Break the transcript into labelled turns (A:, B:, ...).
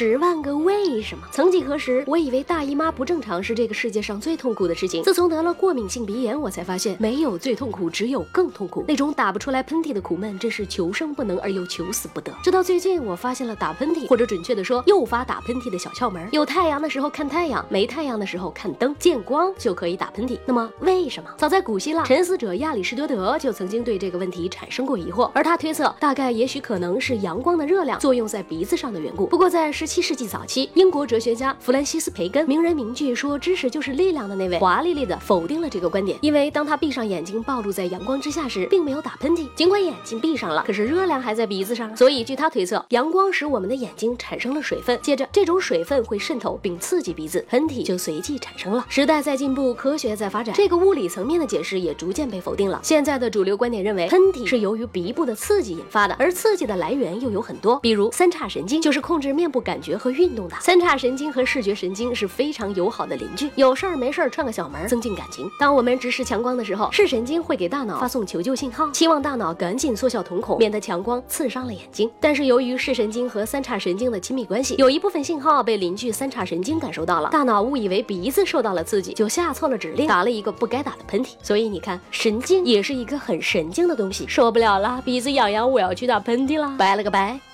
A: 十万个为什么？曾几何时，我以为大姨妈不正常是这个世界上最痛苦的事情。自从得了过敏性鼻炎，我才发现没有最痛苦，只有更痛苦。那种打不出来喷嚏的苦闷，真是求生不能而又求死不得。直到最近，我发现了打喷嚏，或者准确的说，诱发打喷嚏的小窍门。有太阳的时候看太阳，没太阳的时候看灯，见光就可以打喷嚏。那么为什么？早在古希腊，沉思者亚里士多德就曾经对这个问题产生过疑惑，而他推测，大概也许可能是阳光的热量作用在鼻子上的缘故。不过在十七世纪早期，英国哲学家弗兰西斯·培根名人名句说“知识就是力量”的那位，华丽丽的否定了这个观点。因为当他闭上眼睛暴露在阳光之下时，并没有打喷嚏，尽管眼睛闭上了，可是热量还在鼻子上。所以据他推测，阳光使我们的眼睛产生了水分，接着这种水分会渗透并刺激鼻子，喷嚏就随即产生了。时代在进步，科学在发展，这个物理层面的解释也逐渐被否定了。现在的主流观点认为，喷嚏是由于鼻部的刺激引发的，而刺激的来源又有很多，比如三叉神经就是控制面部感觉和运动的。三叉神经和视觉神经是非常友好的邻居，有事儿没事儿串个小门，增进感情。当我们直视强光的时候，视神经会给大脑发送求救信号，期望大脑赶紧缩小瞳孔，免得强光刺伤了眼睛。但是由于视神经和三叉神经的亲密关系，有一部分信号被邻居三叉神经感受到了，大脑误以为鼻子受到了刺激，就下错了指令，打了一个不该打的喷嚏。所以你看，神经也是一个很神经的东西。受不了了，鼻子痒痒，我要去打喷嚏啦！拜了个拜。